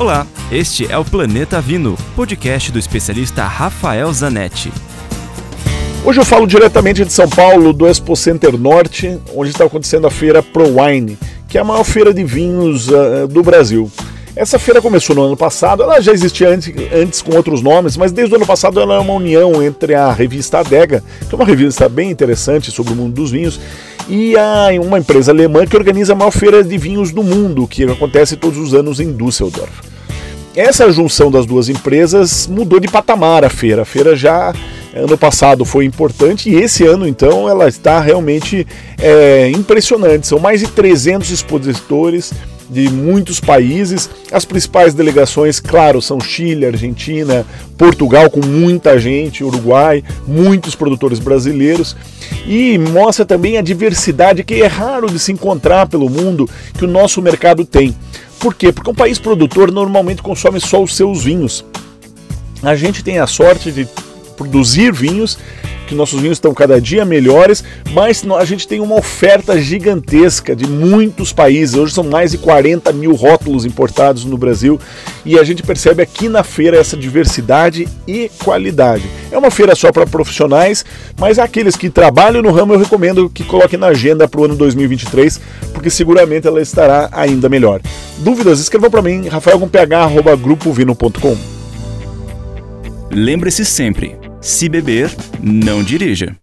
Olá, este é o Planeta Vino, podcast do especialista Rafael Zanetti. Hoje eu falo diretamente de São Paulo, do Expo Center Norte, onde está acontecendo a feira Pro Wine, que é a maior feira de vinhos uh, do Brasil. Essa feira começou no ano passado, ela já existia antes, antes, com outros nomes, mas desde o ano passado ela é uma união entre a revista Adega, que é uma revista bem interessante sobre o mundo dos vinhos, e a, uma empresa alemã que organiza a maior feira de vinhos do mundo, que acontece todos os anos em Düsseldorf. Essa junção das duas empresas mudou de patamar a feira. A feira já ano passado foi importante e esse ano então ela está realmente é, impressionante. São mais de 300 expositores de muitos países. As principais delegações, claro, são Chile, Argentina, Portugal, com muita gente, Uruguai, muitos produtores brasileiros. E mostra também a diversidade que é raro de se encontrar pelo mundo que o nosso mercado tem. Por quê? Porque um país produtor normalmente consome só os seus vinhos. A gente tem a sorte de produzir vinhos que nossos vinhos estão cada dia melhores, mas a gente tem uma oferta gigantesca de muitos países. Hoje são mais de 40 mil rótulos importados no Brasil e a gente percebe aqui na feira essa diversidade e qualidade. É uma feira só para profissionais, mas aqueles que trabalham no ramo eu recomendo que coloquem na agenda para o ano 2023, porque seguramente ela estará ainda melhor. Dúvidas? Escrevam para mim, rafael.ph.grupovino.com. Lembre-se sempre se beber, não dirija.